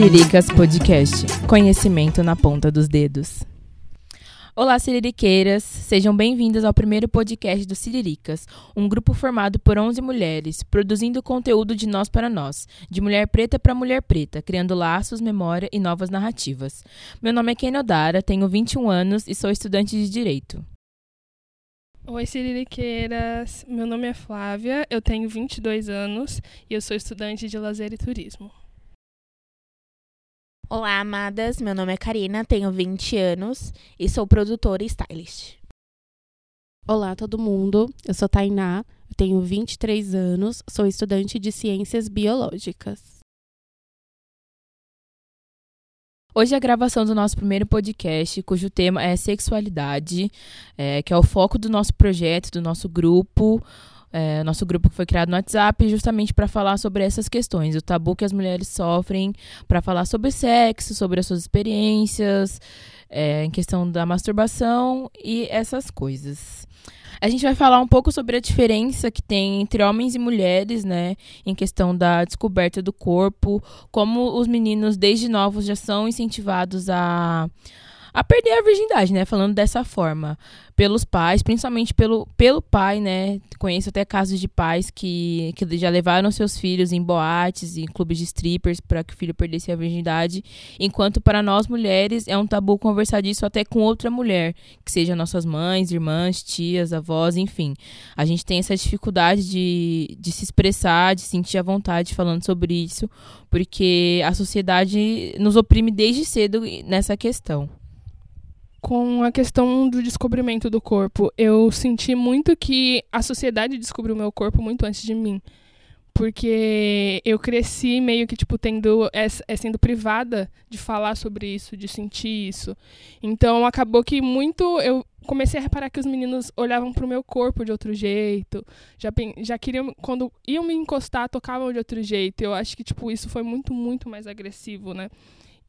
Siriricas Podcast Conhecimento na ponta dos dedos. Olá, siririqueiras! Sejam bem-vindas ao primeiro podcast do Siriricas, um grupo formado por 11 mulheres, produzindo conteúdo de nós para nós, de mulher preta para mulher preta, criando laços, memória e novas narrativas. Meu nome é Ken Odara, tenho 21 anos e sou estudante de Direito. Oi, Siririqueiras! Meu nome é Flávia, eu tenho 22 anos e eu sou estudante de lazer e turismo. Olá, amadas. Meu nome é Karina, tenho 20 anos e sou produtora e stylist. Olá, todo mundo. Eu sou Tainá, eu tenho 23 anos, sou estudante de ciências biológicas. Hoje é a gravação do nosso primeiro podcast, cujo tema é sexualidade, é, que é o foco do nosso projeto, do nosso grupo. É, nosso grupo que foi criado no WhatsApp justamente para falar sobre essas questões, o tabu que as mulheres sofrem, para falar sobre sexo, sobre as suas experiências, é, em questão da masturbação e essas coisas. A gente vai falar um pouco sobre a diferença que tem entre homens e mulheres, né, em questão da descoberta do corpo, como os meninos desde novos já são incentivados a a perder a virgindade, né? Falando dessa forma. Pelos pais, principalmente pelo, pelo pai, né? Conheço até casos de pais que, que já levaram seus filhos em boates, em clubes de strippers, para que o filho perdesse a virgindade. Enquanto para nós mulheres é um tabu conversar disso até com outra mulher, que seja nossas mães, irmãs, tias, avós, enfim. A gente tem essa dificuldade de, de se expressar, de sentir a vontade falando sobre isso, porque a sociedade nos oprime desde cedo nessa questão com a questão do descobrimento do corpo, eu senti muito que a sociedade descobriu meu corpo muito antes de mim. Porque eu cresci meio que, tipo, tendo. É, é sendo privada de falar sobre isso, de sentir isso. Então acabou que muito. Eu comecei a reparar que os meninos olhavam pro meu corpo de outro jeito. Já, já queriam. Quando iam me encostar, tocavam de outro jeito. Eu acho que, tipo, isso foi muito, muito mais agressivo, né?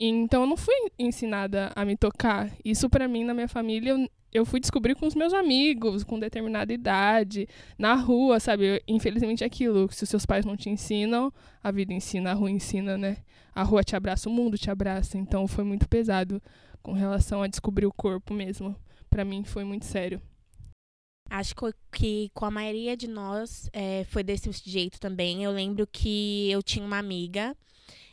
Então eu não fui ensinada a me tocar. Isso para mim na minha família eu, fui descobrir com os meus amigos, com determinada idade, na rua, sabe? Infelizmente é aquilo, se os seus pais não te ensinam, a vida ensina, a rua ensina, né? A rua te abraça, o mundo te abraça. Então foi muito pesado com relação a descobrir o corpo mesmo. Para mim foi muito sério. Acho que com a maioria de nós é, foi desse jeito também. Eu lembro que eu tinha uma amiga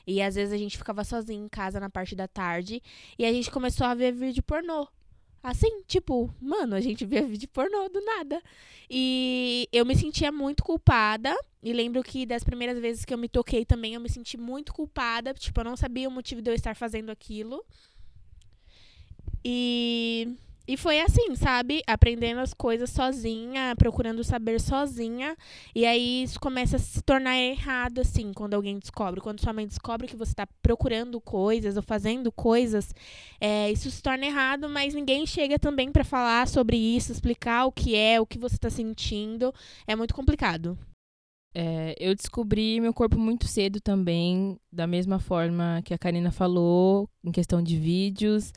e às vezes a gente ficava sozinho em casa na parte da tarde e a gente começou a ver vídeo pornô. Assim, tipo, mano, a gente via vídeo pornô do nada. E eu me sentia muito culpada. E lembro que das primeiras vezes que eu me toquei também, eu me senti muito culpada. Tipo, eu não sabia o motivo de eu estar fazendo aquilo. E e foi assim, sabe? Aprendendo as coisas sozinha, procurando saber sozinha. E aí isso começa a se tornar errado, assim, quando alguém descobre. Quando sua mãe descobre que você está procurando coisas ou fazendo coisas, é, isso se torna errado, mas ninguém chega também para falar sobre isso, explicar o que é, o que você está sentindo. É muito complicado. É, eu descobri meu corpo muito cedo também, da mesma forma que a Karina falou, em questão de vídeos.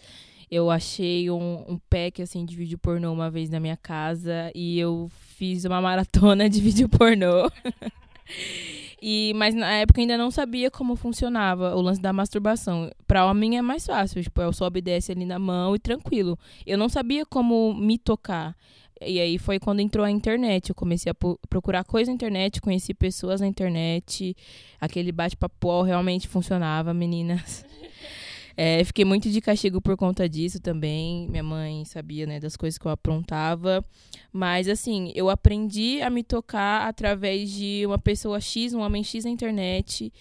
Eu achei um, um pack, assim, de vídeo pornô uma vez na minha casa e eu fiz uma maratona de vídeo pornô. E, mas na época ainda não sabia como funcionava o lance da masturbação. Para homem é mais fácil, tipo, eu só obedece ali na mão e tranquilo. Eu não sabia como me tocar. E aí foi quando entrou a internet. Eu comecei a procurar coisa na internet, conheci pessoas na internet. Aquele bate-papo realmente funcionava, meninas. É, fiquei muito de castigo por conta disso também. Minha mãe sabia, né, das coisas que eu aprontava. Mas, assim, eu aprendi a me tocar através de uma pessoa X, um homem X na internet.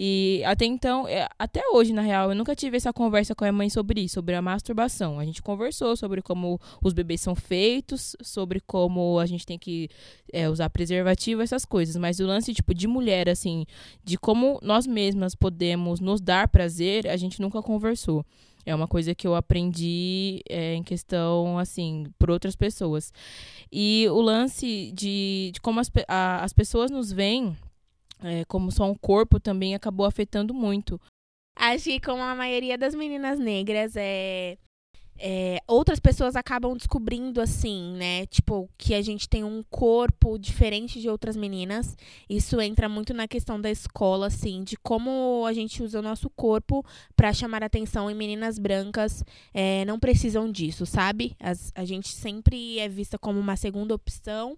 E até então, é, até hoje, na real, eu nunca tive essa conversa com a minha mãe sobre isso, sobre a masturbação. A gente conversou sobre como os bebês são feitos, sobre como a gente tem que é, usar preservativo, essas coisas. Mas o lance, tipo, de mulher, assim, de como nós mesmas podemos nos dar prazer, a gente nunca conversou. É uma coisa que eu aprendi é, em questão, assim, por outras pessoas. E o lance de, de como as, a, as pessoas nos veem é, como só um corpo também acabou afetando muito. Acho que como a maioria das meninas negras é é, outras pessoas acabam descobrindo assim, né? Tipo, que a gente tem um corpo diferente de outras meninas. Isso entra muito na questão da escola, assim, de como a gente usa o nosso corpo para chamar atenção. E meninas brancas é, não precisam disso, sabe? As, a gente sempre é vista como uma segunda opção.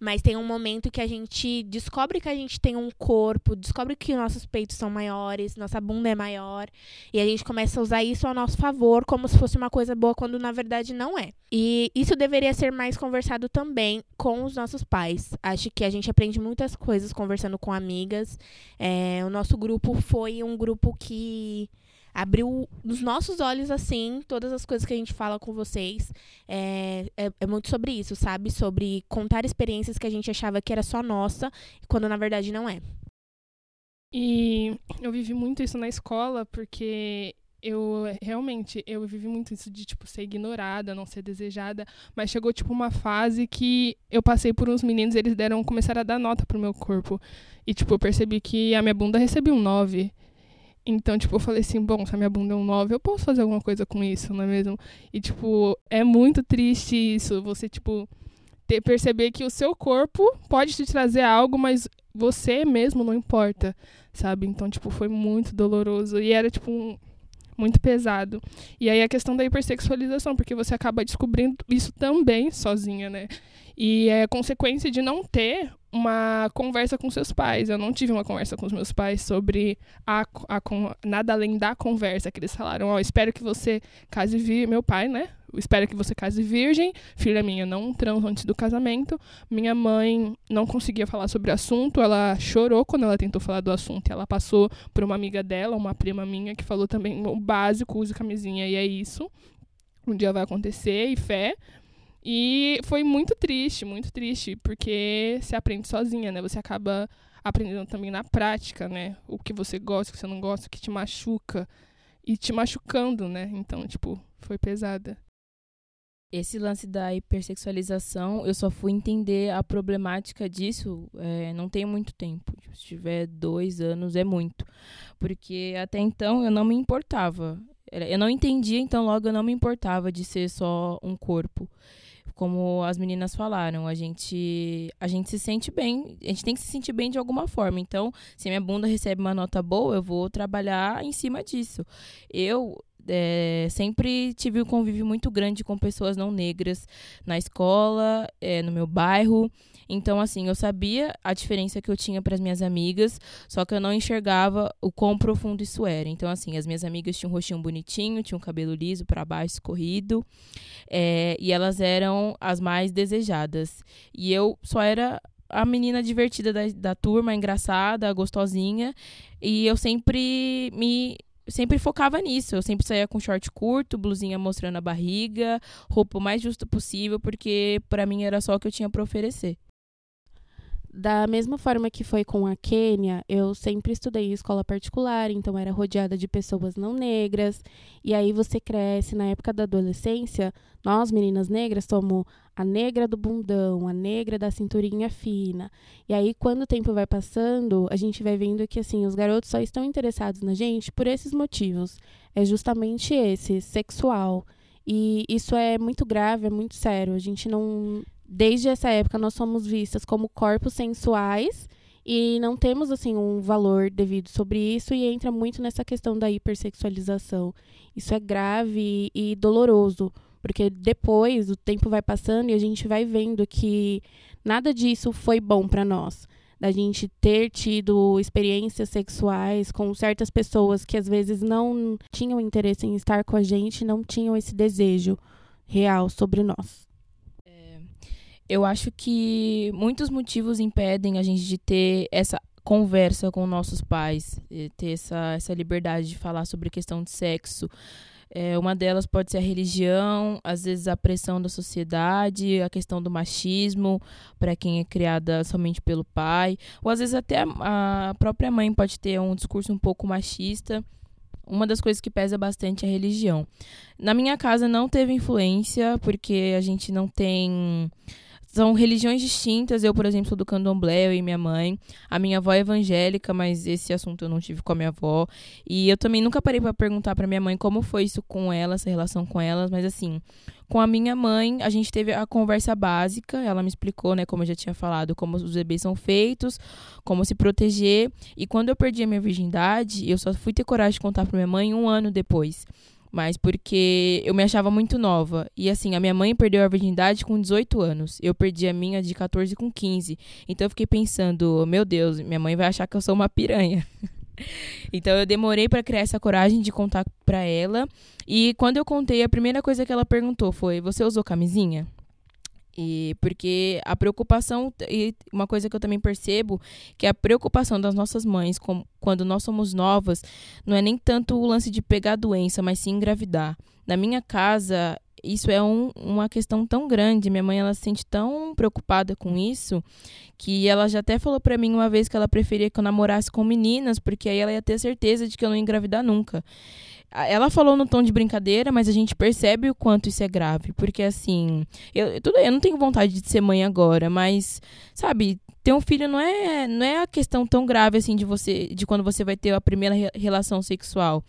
Mas tem um momento que a gente descobre que a gente tem um corpo, descobre que nossos peitos são maiores, nossa bunda é maior. E a gente começa a usar isso ao nosso favor, como se fosse uma coisa boa, quando na verdade não é. E isso deveria ser mais conversado também com os nossos pais. Acho que a gente aprende muitas coisas conversando com amigas. É, o nosso grupo foi um grupo que abriu nos nossos olhos, assim, todas as coisas que a gente fala com vocês. É, é, é, muito sobre isso, sabe? Sobre contar experiências que a gente achava que era só nossa, quando na verdade não é. E eu vivi muito isso na escola, porque eu realmente eu vivi muito isso de tipo ser ignorada, não ser desejada, mas chegou tipo uma fase que eu passei por uns meninos, eles deram começaram a dar nota pro meu corpo. E tipo, eu percebi que a minha bunda recebia um 9. Então, tipo, eu falei assim, bom, se a minha bunda é um 9, eu posso fazer alguma coisa com isso, não é mesmo? E, tipo, é muito triste isso, você, tipo, ter, perceber que o seu corpo pode te trazer algo, mas você mesmo não importa, sabe? Então, tipo, foi muito doloroso. E era, tipo, um, muito pesado. E aí a questão da hipersexualização, porque você acaba descobrindo isso também sozinha, né? E é consequência de não ter uma conversa com seus pais. Eu não tive uma conversa com os meus pais sobre a, a, nada além da conversa que eles falaram. Ó, oh, espero que você case virgem. Meu pai, né? Espero que você case virgem. Filha minha não transa antes do casamento. Minha mãe não conseguia falar sobre o assunto. Ela chorou quando ela tentou falar do assunto. Ela passou por uma amiga dela, uma prima minha, que falou também o básico, use camisinha e é isso. Um dia vai acontecer e fé. E foi muito triste, muito triste, porque você aprende sozinha, né? Você acaba aprendendo também na prática, né? O que você gosta, o que você não gosta, o que te machuca. E te machucando, né? Então, tipo, foi pesada. Esse lance da hipersexualização, eu só fui entender a problemática disso é, não tem muito tempo. Tipo, se tiver dois anos, é muito. Porque até então eu não me importava. Eu não entendia, então logo eu não me importava de ser só um corpo como as meninas falaram, a gente a gente se sente bem, a gente tem que se sentir bem de alguma forma. Então, se minha bunda recebe uma nota boa, eu vou trabalhar em cima disso. Eu é, sempre tive um convívio muito grande com pessoas não negras na escola, é, no meu bairro. Então, assim, eu sabia a diferença que eu tinha para as minhas amigas, só que eu não enxergava o quão profundo isso era. Então, assim, as minhas amigas tinham um rostinho bonitinho, tinham um cabelo liso para baixo, escorrido, é, e elas eram as mais desejadas. E eu só era a menina divertida da, da turma, engraçada, gostosinha, e eu sempre me sempre focava nisso. Eu sempre saía com short curto, blusinha mostrando a barriga, roupa o mais justa possível, porque para mim era só o que eu tinha para oferecer. Da mesma forma que foi com a Quênia, eu sempre estudei em escola particular, então era rodeada de pessoas não negras. E aí você cresce na época da adolescência, nós meninas negras somos a negra do bundão, a negra da cinturinha fina. E aí quando o tempo vai passando, a gente vai vendo que assim, os garotos só estão interessados na gente por esses motivos. É justamente esse, sexual. E isso é muito grave, é muito sério. A gente não desde essa época nós somos vistas como corpos sensuais e não temos assim um valor devido sobre isso e entra muito nessa questão da hipersexualização. Isso é grave e doloroso, porque depois o tempo vai passando e a gente vai vendo que nada disso foi bom para nós. Da gente ter tido experiências sexuais com certas pessoas que às vezes não tinham interesse em estar com a gente, não tinham esse desejo real sobre nós eu acho que muitos motivos impedem a gente de ter essa conversa com nossos pais, ter essa, essa liberdade de falar sobre questão de sexo. É, uma delas pode ser a religião, às vezes a pressão da sociedade, a questão do machismo para quem é criada somente pelo pai, ou às vezes até a, a própria mãe pode ter um discurso um pouco machista uma das coisas que pesa bastante é a religião. Na minha casa não teve influência, porque a gente não tem são religiões distintas. Eu, por exemplo, sou do candomblé, eu e minha mãe. A minha avó é evangélica, mas esse assunto eu não tive com a minha avó. E eu também nunca parei para perguntar para minha mãe como foi isso com ela, essa relação com elas, mas assim, com a minha mãe, a gente teve a conversa básica, ela me explicou, né, como eu já tinha falado, como os bebês são feitos, como se proteger. E quando eu perdi a minha virgindade, eu só fui ter coragem de contar para minha mãe um ano depois mas porque eu me achava muito nova. E assim, a minha mãe perdeu a virgindade com 18 anos. Eu perdi a minha de 14 com 15. Então eu fiquei pensando, meu Deus, minha mãe vai achar que eu sou uma piranha. então eu demorei para criar essa coragem de contar para ela. E quando eu contei, a primeira coisa que ela perguntou foi: "Você usou camisinha?" E porque a preocupação, e uma coisa que eu também percebo, que a preocupação das nossas mães com, quando nós somos novas, não é nem tanto o lance de pegar a doença, mas sim engravidar. Na minha casa, isso é um, uma questão tão grande. Minha mãe ela se sente tão preocupada com isso que ela já até falou para mim uma vez que ela preferia que eu namorasse com meninas, porque aí ela ia ter certeza de que eu não ia engravidar nunca. Ela falou no tom de brincadeira, mas a gente percebe o quanto isso é grave. Porque, assim, eu, tudo, eu não tenho vontade de ser mãe agora, mas, sabe, ter um filho não é, não é a questão tão grave assim de você de quando você vai ter a primeira re relação sexual.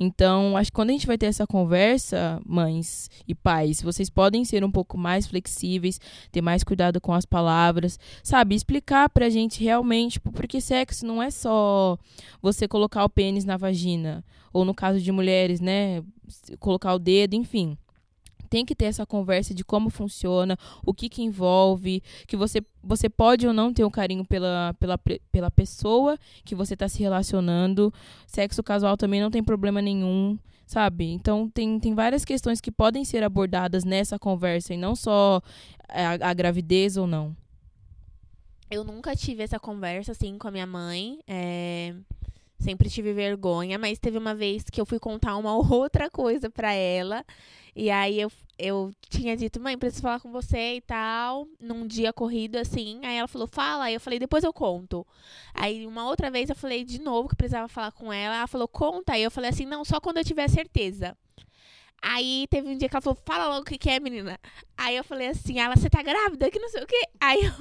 Então, acho que quando a gente vai ter essa conversa, mães e pais, vocês podem ser um pouco mais flexíveis, ter mais cuidado com as palavras, sabe? Explicar pra gente realmente, tipo, porque sexo não é só você colocar o pênis na vagina, ou no caso de mulheres, né, colocar o dedo, enfim tem que ter essa conversa de como funciona, o que que envolve, que você, você pode ou não ter um carinho pela, pela, pela pessoa que você está se relacionando. Sexo casual também não tem problema nenhum, sabe? Então tem, tem várias questões que podem ser abordadas nessa conversa e não só a, a gravidez ou não. Eu nunca tive essa conversa assim com a minha mãe. É... Sempre tive vergonha, mas teve uma vez que eu fui contar uma outra coisa para ela. E aí eu, eu tinha dito, mãe, preciso falar com você e tal, num dia corrido assim. Aí ela falou, fala. Aí eu falei, depois eu conto. Aí uma outra vez eu falei de novo que precisava falar com ela. Ela falou, conta. Aí eu falei assim, não, só quando eu tiver certeza. Aí teve um dia que ela falou, fala logo o que, que é, menina. Aí eu falei assim, ela, você tá grávida? Que não sei o quê. Aí eu,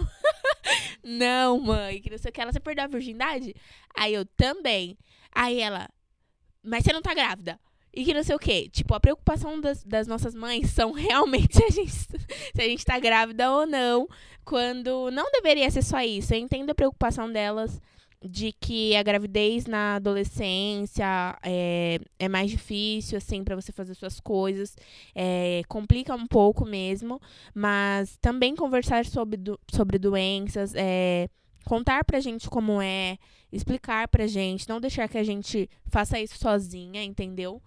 não, mãe, que não sei o que. Ela, você perdeu a virgindade? Aí eu, também. Aí ela, mas você não tá grávida? E que não sei o quê. Tipo, a preocupação das, das nossas mães são realmente se a, gente, se a gente tá grávida ou não. Quando não deveria ser só isso. Eu entendo a preocupação delas de que a gravidez na adolescência é, é mais difícil, assim, para você fazer suas coisas. É, complica um pouco mesmo. Mas também conversar sobre, do, sobre doenças, é, contar pra gente como é, explicar pra gente, não deixar que a gente faça isso sozinha, entendeu?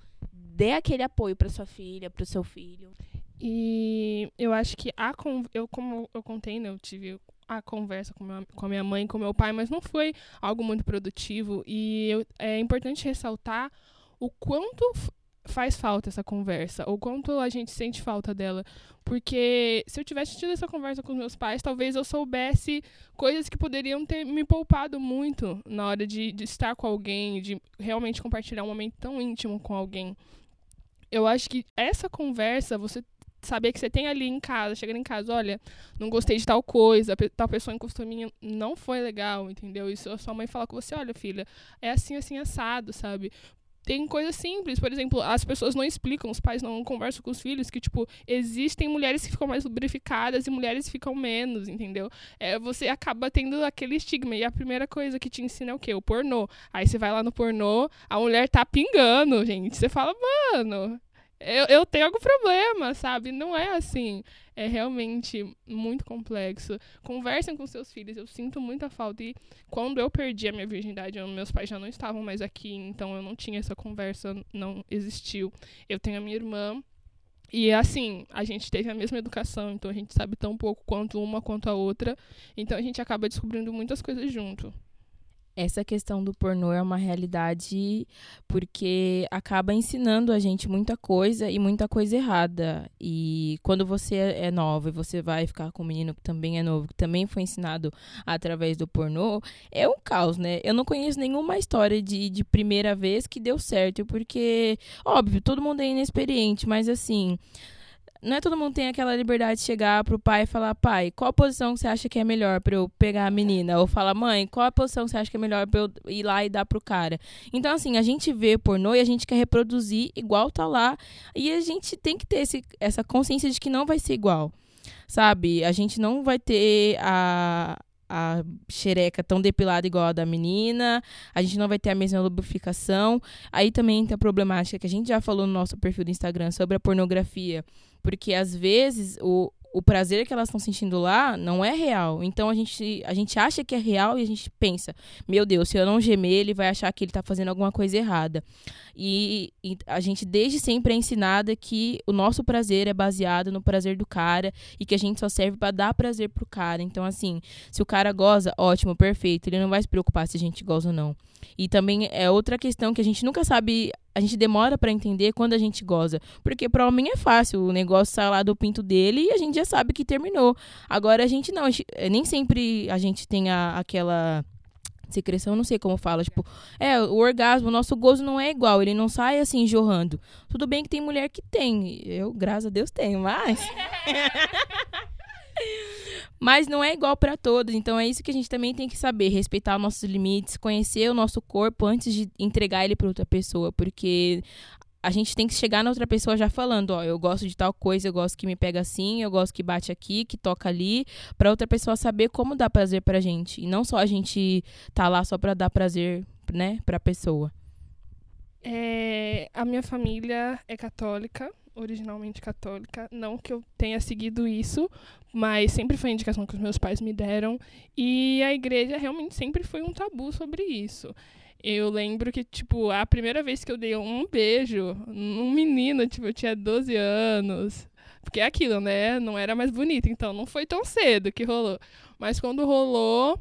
dê aquele apoio para sua filha, para o seu filho. E eu acho que a eu como eu contei, né, eu tive a conversa com, meu, com a minha mãe, com meu pai, mas não foi algo muito produtivo e eu, é importante ressaltar o quanto faz falta essa conversa, ou quanto a gente sente falta dela. Porque se eu tivesse tido essa conversa com meus pais, talvez eu soubesse coisas que poderiam ter me poupado muito na hora de, de estar com alguém, de realmente compartilhar um momento tão íntimo com alguém eu acho que essa conversa, você saber que você tem ali em casa, chegando em casa, olha, não gostei de tal coisa, tal pessoa encostou em mim, não foi legal, entendeu? Isso a sua mãe fala com você, olha, filha, é assim, assim, assado, sabe? Tem coisas simples, por exemplo, as pessoas não explicam, os pais não conversam com os filhos que, tipo, existem mulheres que ficam mais lubrificadas e mulheres que ficam menos, entendeu? É, você acaba tendo aquele estigma. E a primeira coisa que te ensina é o quê? O pornô. Aí você vai lá no pornô, a mulher tá pingando, gente. Você fala, mano, eu, eu tenho algum problema, sabe? Não é assim. É realmente muito complexo. Conversem com seus filhos. Eu sinto muita falta. E quando eu perdi a minha virgindade, meus pais já não estavam mais aqui, então eu não tinha essa conversa, não existiu. Eu tenho a minha irmã. E assim, a gente teve a mesma educação, então a gente sabe tão pouco quanto uma quanto a outra. Então a gente acaba descobrindo muitas coisas junto essa questão do pornô é uma realidade porque acaba ensinando a gente muita coisa e muita coisa errada. E quando você é nova e você vai ficar com um menino que também é novo, que também foi ensinado através do pornô, é um caos, né? Eu não conheço nenhuma história de, de primeira vez que deu certo, porque, óbvio, todo mundo é inexperiente, mas assim não é todo mundo tem aquela liberdade de chegar pro pai e falar, pai, qual posição você acha que é melhor pra eu pegar a menina? Ou falar, mãe, qual a posição você acha que é melhor pra eu ir lá e dar pro cara? Então, assim, a gente vê pornô e a gente quer reproduzir igual tá lá. E a gente tem que ter esse, essa consciência de que não vai ser igual. Sabe? A gente não vai ter a, a xereca tão depilada igual a da menina, a gente não vai ter a mesma lubrificação. Aí também tem a problemática que a gente já falou no nosso perfil do Instagram sobre a pornografia, porque às vezes o, o prazer que elas estão sentindo lá não é real. Então a gente, a gente acha que é real e a gente pensa: meu Deus, se eu não gemer, ele vai achar que ele está fazendo alguma coisa errada. E, e, a gente desde sempre é ensinada que o nosso prazer é baseado no prazer do cara e que a gente só serve para dar prazer pro cara. Então, assim, se o cara goza, ótimo, perfeito. Ele não vai se preocupar se a gente goza ou não. E também é outra questão que a gente nunca sabe, a gente demora para entender quando a gente goza. Porque para homem é fácil, o negócio sai lá do pinto dele e a gente já sabe que terminou. Agora a gente não, a gente, nem sempre a gente tem a, aquela secreção, não sei como fala, tipo, é, o orgasmo, o nosso gozo não é igual, ele não sai assim jorrando. Tudo bem que tem mulher que tem, eu, graças a Deus, tenho, mas Mas não é igual para todos, então é isso que a gente também tem que saber, respeitar nossos limites, conhecer o nosso corpo antes de entregar ele para outra pessoa, porque a gente tem que chegar na outra pessoa já falando, ó, eu gosto de tal coisa, eu gosto que me pega assim, eu gosto que bate aqui, que toca ali, para outra pessoa saber como dar prazer pra gente, e não só a gente tá lá só para dar prazer, né, pra pessoa. É, a minha família é católica, originalmente católica. Não que eu tenha seguido isso, mas sempre foi a indicação que os meus pais me deram. E a igreja realmente sempre foi um tabu sobre isso. Eu lembro que, tipo, a primeira vez que eu dei um beijo num menino, tipo, eu tinha 12 anos. Porque é aquilo, né? Não era mais bonito, então não foi tão cedo que rolou. Mas quando rolou,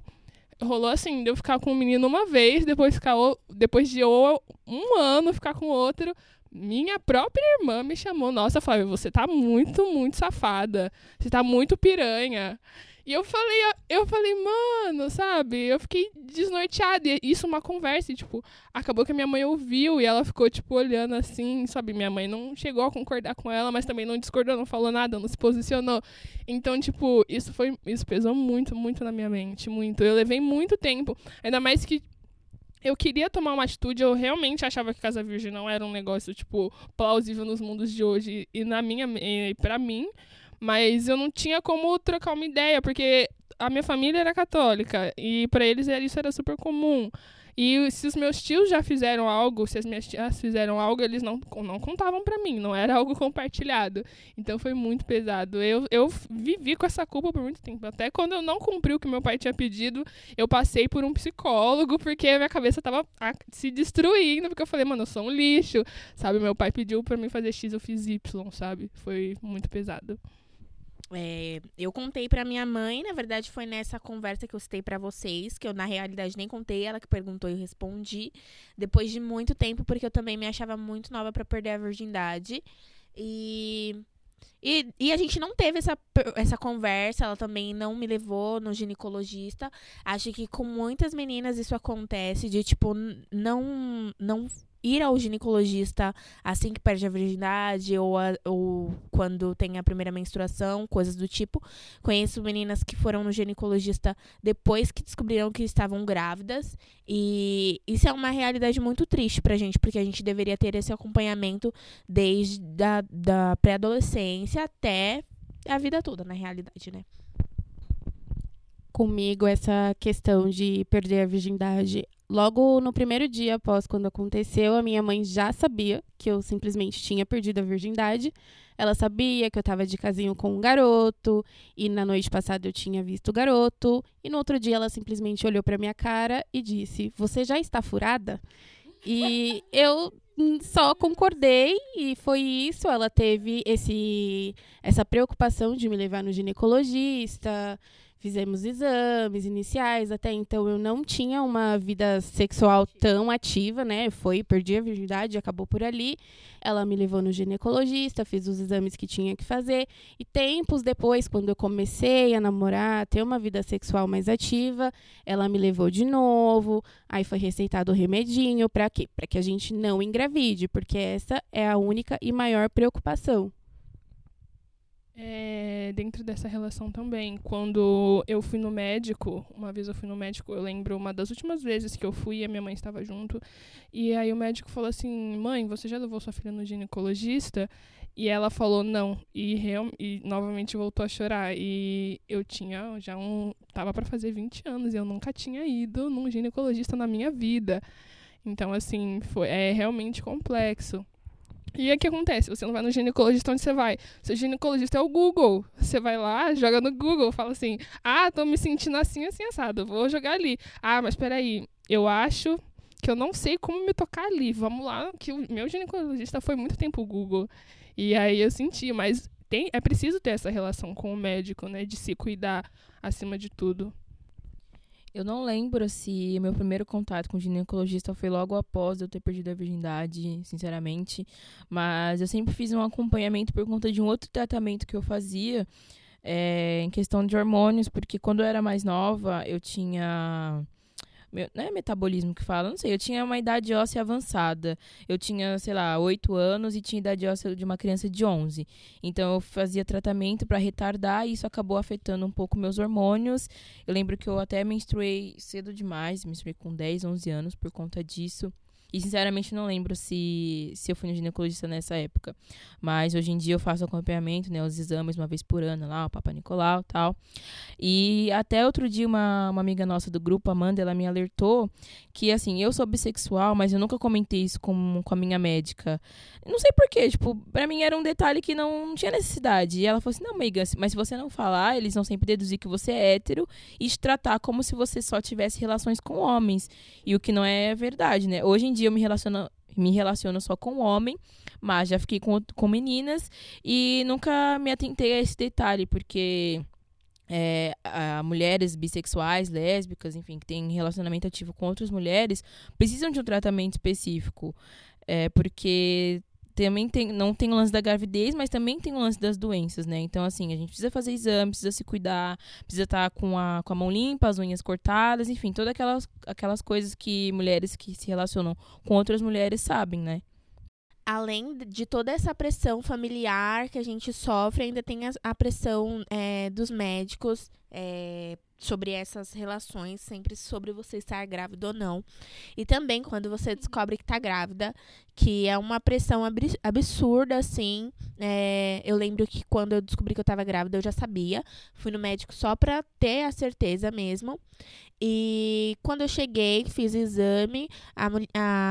rolou assim, de eu ficar com um menino uma vez, depois, ficar, depois de um ano ficar com outro minha própria irmã me chamou, nossa, Flávia, você tá muito, muito safada. Você tá muito piranha. E eu falei, eu falei, mano, sabe? Eu fiquei desnorteada. E isso uma conversa, e, tipo, acabou que a minha mãe ouviu e ela ficou, tipo, olhando assim, sabe? Minha mãe não chegou a concordar com ela, mas também não discordou, não falou nada, não se posicionou. Então, tipo, isso foi. Isso pesou muito, muito na minha mente. Muito. Eu levei muito tempo. Ainda mais que eu queria tomar uma atitude, eu realmente achava que Casa Virgem não era um negócio, tipo, plausível nos mundos de hoje e na minha e para mim, mas eu não tinha como trocar uma ideia, porque a minha família era católica e para eles isso era super comum. E se os meus tios já fizeram algo, se as minhas tias fizeram algo, eles não, não contavam para mim, não era algo compartilhado. Então foi muito pesado. Eu, eu vivi com essa culpa por muito tempo. Até quando eu não cumpri o que meu pai tinha pedido, eu passei por um psicólogo, porque a minha cabeça tava se destruindo, porque eu falei, mano, eu sou um lixo, sabe? Meu pai pediu para mim fazer X, eu fiz Y, sabe? Foi muito pesado. É, eu contei para minha mãe, na verdade foi nessa conversa que eu citei para vocês, que eu na realidade nem contei, ela que perguntou e eu respondi, depois de muito tempo, porque eu também me achava muito nova para perder a virgindade. E, e, e, a gente não teve essa, essa conversa, ela também não me levou no ginecologista. Acho que com muitas meninas isso acontece, de tipo, não, não ir ao ginecologista assim que perde a virgindade ou, a, ou quando tem a primeira menstruação, coisas do tipo. Conheço meninas que foram no ginecologista depois que descobriram que estavam grávidas e isso é uma realidade muito triste pra gente, porque a gente deveria ter esse acompanhamento desde da, da pré-adolescência até a vida toda, na realidade, né? Comigo, essa questão de perder a virgindade Logo no primeiro dia após quando aconteceu, a minha mãe já sabia que eu simplesmente tinha perdido a virgindade. Ela sabia que eu estava de casinho com um garoto e na noite passada eu tinha visto o garoto. E no outro dia ela simplesmente olhou para minha cara e disse: "Você já está furada?" E eu só concordei e foi isso. Ela teve esse essa preocupação de me levar no ginecologista fizemos exames iniciais. Até então eu não tinha uma vida sexual tão ativa, né? Foi, perdi a virgindade, acabou por ali. Ela me levou no ginecologista, fiz os exames que tinha que fazer. E tempos depois, quando eu comecei a namorar, ter uma vida sexual mais ativa, ela me levou de novo. Aí foi receitado o remedinho para quê? Para que a gente não engravide, porque essa é a única e maior preocupação. É, dentro dessa relação também, quando eu fui no médico, uma vez eu fui no médico, eu lembro uma das últimas vezes que eu fui, a minha mãe estava junto, e aí o médico falou assim: "Mãe, você já levou sua filha no ginecologista?" E ela falou não, e, real, e novamente voltou a chorar. E eu tinha já um. Tava para fazer 20 anos e eu nunca tinha ido num ginecologista na minha vida. Então, assim, foi, é realmente complexo. E o que acontece? Você não vai no ginecologista onde você vai. Seu ginecologista é o Google. Você vai lá, joga no Google, fala assim: ah, tô me sentindo assim, assim, assado. Vou jogar ali. Ah, mas peraí, eu acho que eu não sei como me tocar ali. Vamos lá, que o meu ginecologista foi muito tempo o Google. E aí eu senti, mas tem, é preciso ter essa relação com o médico, né? De se cuidar acima de tudo. Eu não lembro se meu primeiro contato com o ginecologista foi logo após eu ter perdido a virgindade, sinceramente. Mas eu sempre fiz um acompanhamento por conta de um outro tratamento que eu fazia é, em questão de hormônios, porque quando eu era mais nova, eu tinha meu, não é metabolismo que fala, não sei. Eu tinha uma idade óssea avançada. Eu tinha, sei lá, 8 anos e tinha idade óssea de uma criança de 11. Então eu fazia tratamento para retardar e isso acabou afetando um pouco meus hormônios. Eu lembro que eu até menstruei cedo demais, menstruei com 10, 11 anos por conta disso. E sinceramente não lembro se, se eu fui no ginecologista nessa época. Mas hoje em dia eu faço acompanhamento, né? Os exames uma vez por ano lá, o Papa Nicolau tal. E até outro dia uma, uma amiga nossa do grupo, Amanda, ela me alertou que, assim, eu sou bissexual, mas eu nunca comentei isso com, com a minha médica. Não sei porquê, tipo, pra mim era um detalhe que não, não tinha necessidade. E ela falou assim, não, amiga, mas se você não falar, eles vão sempre deduzir que você é hétero e te tratar como se você só tivesse relações com homens. E o que não é verdade, né? Hoje em dia eu me relaciono me relaciono só com homem, mas já fiquei com, com meninas e nunca me atentei a esse detalhe, porque é, a, mulheres bissexuais, lésbicas, enfim, que têm relacionamento ativo com outras mulheres, precisam de um tratamento específico. É, porque também tem, não tem o lance da gravidez, mas também tem o lance das doenças, né? Então, assim, a gente precisa fazer exame, precisa se cuidar, precisa estar tá com a, com a mão limpa, as unhas cortadas, enfim, todas aquelas, aquelas coisas que mulheres que se relacionam com outras mulheres sabem, né? além de toda essa pressão familiar que a gente sofre, ainda tem a, a pressão é, dos médicos é, sobre essas relações, sempre sobre você estar grávida ou não. E também quando você descobre que está grávida, que é uma pressão absurda, assim. É, eu lembro que quando eu descobri que eu estava grávida, eu já sabia. Fui no médico só para ter a certeza mesmo. E quando eu cheguei, fiz o exame, a,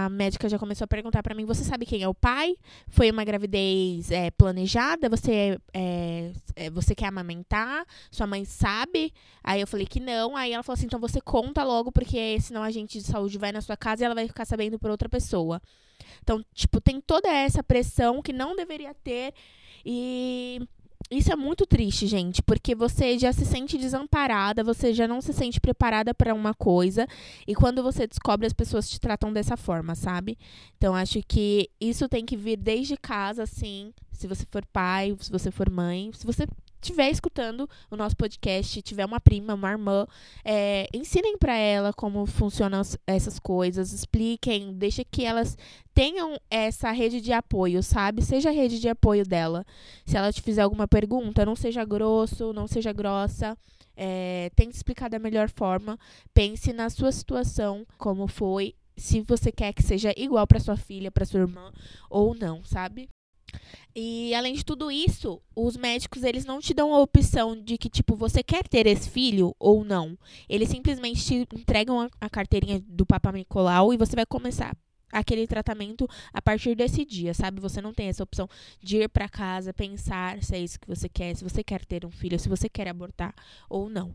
a médica já começou a perguntar para mim: Você sabe quem é o pai? Foi uma gravidez é, planejada? Você, é, é, você quer amamentar? Sua mãe sabe? Aí eu falei que não. Aí ela falou assim: Então você conta logo, porque senão a gente de saúde vai na sua casa e ela vai ficar sabendo por outra pessoa. Então, tipo, tem toda essa pressão que não deveria ter. E isso é muito triste, gente, porque você já se sente desamparada, você já não se sente preparada para uma coisa, e quando você descobre, as pessoas te tratam dessa forma, sabe? Então, acho que isso tem que vir desde casa, assim, se você for pai, se você for mãe, se você estiver escutando o nosso podcast, tiver uma prima, uma irmã, é, ensinem para ela como funcionam essas coisas, expliquem, deixe que elas tenham essa rede de apoio, sabe? Seja a rede de apoio dela. Se ela te fizer alguma pergunta, não seja grosso, não seja grossa. É, tente explicar da melhor forma. Pense na sua situação, como foi, se você quer que seja igual para sua filha, para sua irmã ou não, sabe? E além de tudo isso, os médicos eles não te dão a opção de que tipo você quer ter esse filho ou não. Eles simplesmente te entregam a, carteirinha do Papa Nicolau e você vai começar aquele tratamento a partir desse dia, sabe? Você não tem essa opção de ir para casa, pensar se é isso que você quer, se você quer ter um filho, se você quer abortar ou não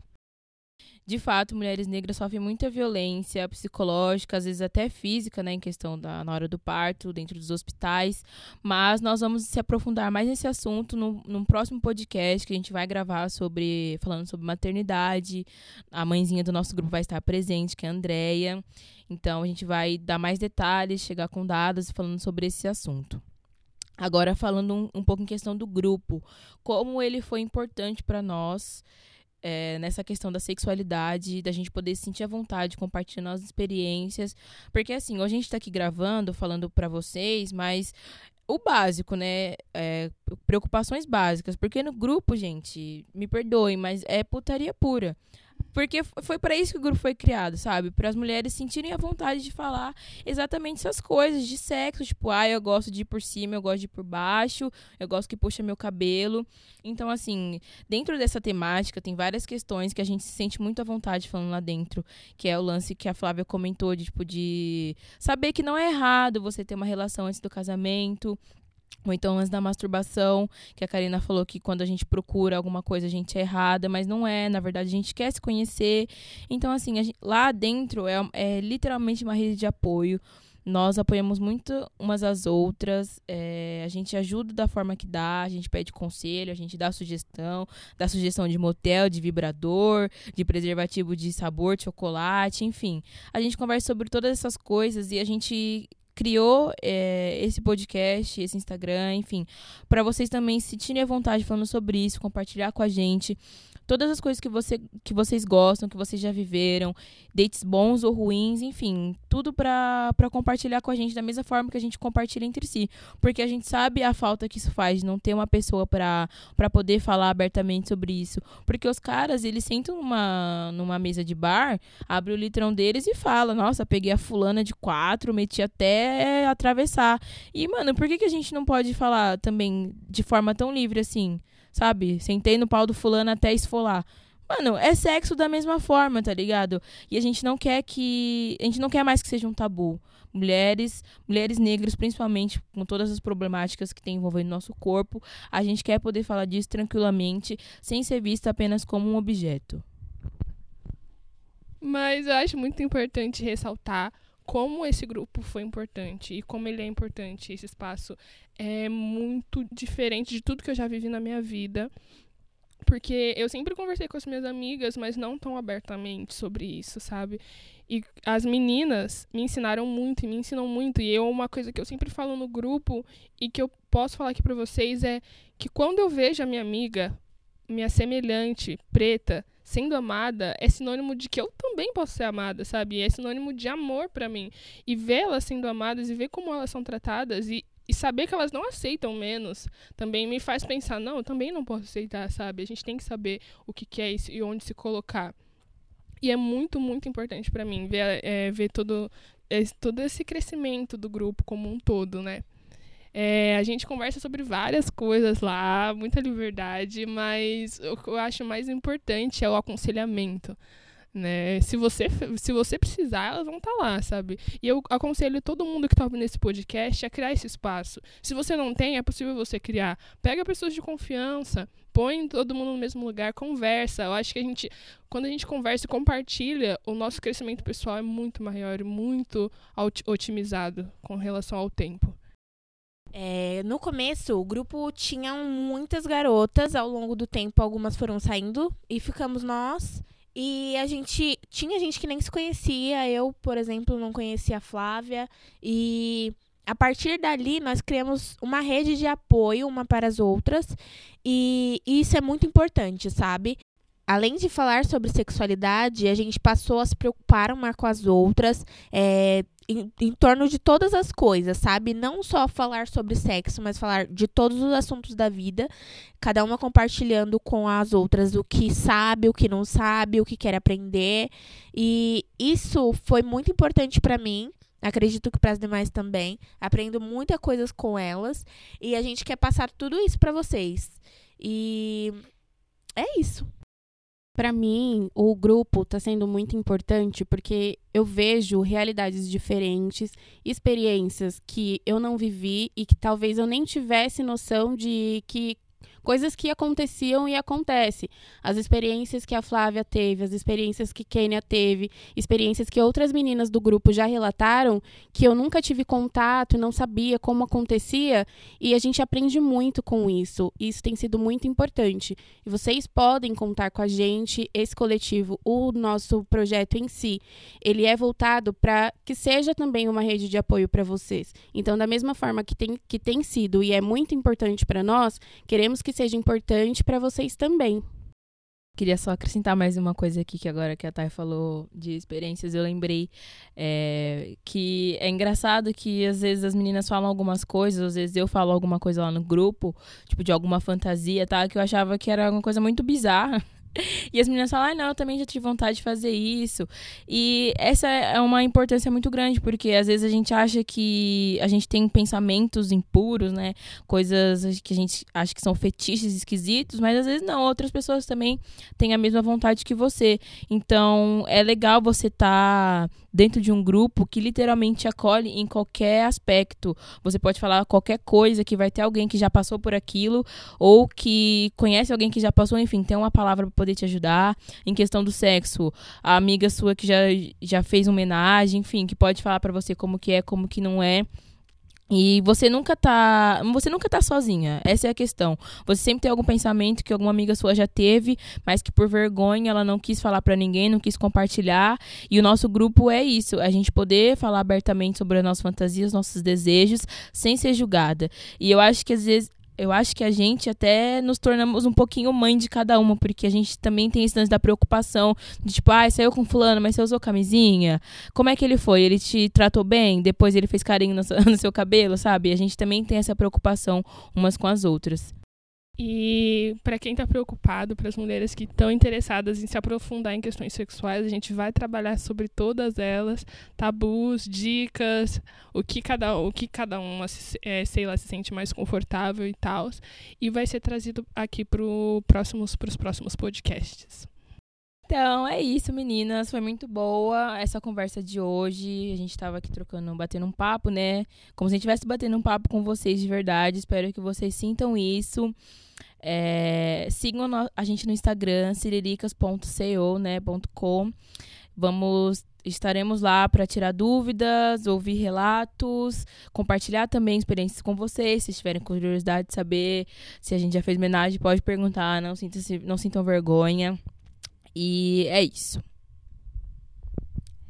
de fato, mulheres negras sofrem muita violência psicológica, às vezes até física, né, em questão da na hora do parto, dentro dos hospitais. Mas nós vamos se aprofundar mais nesse assunto no, num próximo podcast que a gente vai gravar sobre falando sobre maternidade. A mãezinha do nosso grupo vai estar presente, que é a Andrea. Então a gente vai dar mais detalhes, chegar com dados falando sobre esse assunto. Agora falando um, um pouco em questão do grupo, como ele foi importante para nós é, nessa questão da sexualidade, da gente poder se sentir à vontade, compartilhando as experiências. Porque, assim, hoje a gente está aqui gravando, falando para vocês, mas o básico, né? É, preocupações básicas. Porque no grupo, gente, me perdoem, mas é putaria pura. Porque foi para isso que o grupo foi criado, sabe? Para as mulheres sentirem a vontade de falar exatamente essas coisas de sexo, tipo, ah, eu gosto de ir por cima, eu gosto de ir por baixo, eu gosto que puxa meu cabelo. Então, assim, dentro dessa temática tem várias questões que a gente se sente muito à vontade falando lá dentro, que é o lance que a Flávia comentou de tipo de saber que não é errado você ter uma relação antes do casamento, ou então antes da masturbação, que a Karina falou que quando a gente procura alguma coisa a gente é errada, mas não é, na verdade a gente quer se conhecer. Então, assim, gente, lá dentro é, é, literalmente uma rede de apoio. Nós apoiamos muito umas às outras, é, a gente ajuda da forma que dá, a gente pede conselho, a gente dá sugestão, dá sugestão de motel, de vibrador, de preservativo de sabor, de chocolate, enfim. A gente conversa sobre todas essas coisas e a gente criou é, esse podcast, esse Instagram, enfim, para vocês também se sentirem à vontade falando sobre isso, compartilhar com a gente todas as coisas que, você, que vocês gostam, que vocês já viveram, dates bons ou ruins, enfim, tudo para compartilhar com a gente da mesma forma que a gente compartilha entre si. Porque a gente sabe a falta que isso faz de não ter uma pessoa para poder falar abertamente sobre isso. Porque os caras, eles sentam numa, numa mesa de bar, abre o litrão deles e fala: Nossa, peguei a fulana de quatro, meti até atravessar. E, mano, por que, que a gente não pode falar também de forma tão livre assim? Sabe? Sentei no pau do fulano até esfolar. Mano, é sexo da mesma forma, tá ligado? E a gente não quer que. A gente não quer mais que seja um tabu. Mulheres, mulheres negras, principalmente, com todas as problemáticas que tem envolvendo nosso corpo, a gente quer poder falar disso tranquilamente, sem ser vista apenas como um objeto. Mas eu acho muito importante ressaltar como esse grupo foi importante e como ele é importante, esse espaço é muito diferente de tudo que eu já vivi na minha vida. Porque eu sempre conversei com as minhas amigas, mas não tão abertamente sobre isso, sabe? E as meninas me ensinaram muito e me ensinam muito. E eu, uma coisa que eu sempre falo no grupo e que eu posso falar aqui pra vocês é que quando eu vejo a minha amiga, minha semelhante, preta, sendo amada é sinônimo de que eu também posso ser amada, sabe? É sinônimo de amor para mim. E ver elas sendo amadas e ver como elas são tratadas e, e saber que elas não aceitam menos também me faz pensar, não, eu também não posso aceitar, sabe? A gente tem que saber o que, que é isso e onde se colocar. E é muito, muito importante para mim ver, é, ver todo, é, todo esse crescimento do grupo como um todo, né? É, a gente conversa sobre várias coisas lá, muita liberdade, mas o que eu acho mais importante é o aconselhamento. Né? Se você se você precisar, elas vão estar tá lá, sabe? E eu aconselho todo mundo que está ouvindo esse podcast a criar esse espaço. Se você não tem, é possível você criar. Pega pessoas de confiança, põe todo mundo no mesmo lugar, conversa. Eu acho que a gente, quando a gente conversa e compartilha, o nosso crescimento pessoal é muito maior e muito otimizado com relação ao tempo. É, no começo, o grupo tinha muitas garotas. Ao longo do tempo, algumas foram saindo e ficamos nós. E a gente tinha gente que nem se conhecia. Eu, por exemplo, não conhecia a Flávia. E a partir dali, nós criamos uma rede de apoio uma para as outras. E isso é muito importante, sabe? Além de falar sobre sexualidade, a gente passou a se preocupar uma com as outras, é, em, em, torno de todas as coisas, sabe? Não só falar sobre sexo, mas falar de todos os assuntos da vida, cada uma compartilhando com as outras o que sabe, o que não sabe, o que quer aprender. E isso foi muito importante para mim. Acredito que para as demais também. Aprendo muitas coisas com elas e a gente quer passar tudo isso para vocês. E é isso para mim, o grupo está sendo muito importante porque eu vejo realidades diferentes, experiências que eu não vivi e que talvez eu nem tivesse noção de que coisas que aconteciam e acontecem. As experiências que a Flávia teve, as experiências que Kênia teve, experiências que outras meninas do grupo já relataram, que eu nunca tive contato, não sabia como acontecia, e a gente aprende muito com isso. Isso tem sido muito importante. E vocês podem contar com a gente, esse coletivo, o nosso projeto em si, ele é voltado para que seja também uma rede de apoio para vocês. Então, da mesma forma que tem, que tem sido e é muito importante para nós, queremos que que seja importante para vocês também. Queria só acrescentar mais uma coisa aqui, que agora que a Thay falou de experiências, eu lembrei é, que é engraçado que às vezes as meninas falam algumas coisas, às vezes eu falo alguma coisa lá no grupo, tipo, de alguma fantasia, tá? Que eu achava que era uma coisa muito bizarra. E as meninas falam, ah, não, eu também já tive vontade de fazer isso. E essa é uma importância muito grande, porque às vezes a gente acha que a gente tem pensamentos impuros, né? Coisas que a gente acha que são fetiches esquisitos, mas às vezes não. Outras pessoas também têm a mesma vontade que você. Então é legal você estar tá dentro de um grupo que literalmente acolhe em qualquer aspecto. Você pode falar qualquer coisa que vai ter alguém que já passou por aquilo ou que conhece alguém que já passou, enfim, tem uma palavra poder te ajudar. Em questão do sexo, a amiga sua que já, já fez uma homenagem, enfim, que pode falar para você como que é, como que não é. E você nunca tá. Você nunca tá sozinha. Essa é a questão. Você sempre tem algum pensamento que alguma amiga sua já teve, mas que por vergonha ela não quis falar para ninguém, não quis compartilhar. E o nosso grupo é isso: a gente poder falar abertamente sobre as nossas fantasias, nossos desejos, sem ser julgada. E eu acho que às vezes eu acho que a gente até nos tornamos um pouquinho mãe de cada uma, porque a gente também tem esse lance da preocupação de tipo, ah, saiu com fulano, mas você usou camisinha? Como é que ele foi? Ele te tratou bem? Depois ele fez carinho no seu, cabelo, sabe? A gente também tem essa preocupação umas com as outras. E para quem está preocupado, para as mulheres que estão interessadas em se aprofundar em questões sexuais, a gente vai trabalhar sobre todas elas, tabus, dicas, o que cada, o que cada uma, é, sei lá, se sente mais confortável e tal. E vai ser trazido aqui para próximos, os próximos podcasts. Então é isso, meninas. Foi muito boa essa conversa de hoje. A gente estava aqui trocando, batendo um papo, né? Como se a gente estivesse batendo um papo com vocês de verdade. Espero que vocês sintam isso. É, sigam a gente no Instagram, siriricas.co, né, .com. Vamos estaremos lá para tirar dúvidas, ouvir relatos, compartilhar também experiências com vocês. Se tiverem curiosidade de saber se a gente já fez homenagem, pode perguntar, não sintam, não sintam vergonha. E é isso.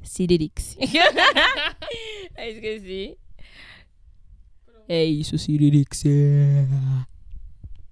Siririx. Esqueci. É isso, Siririx.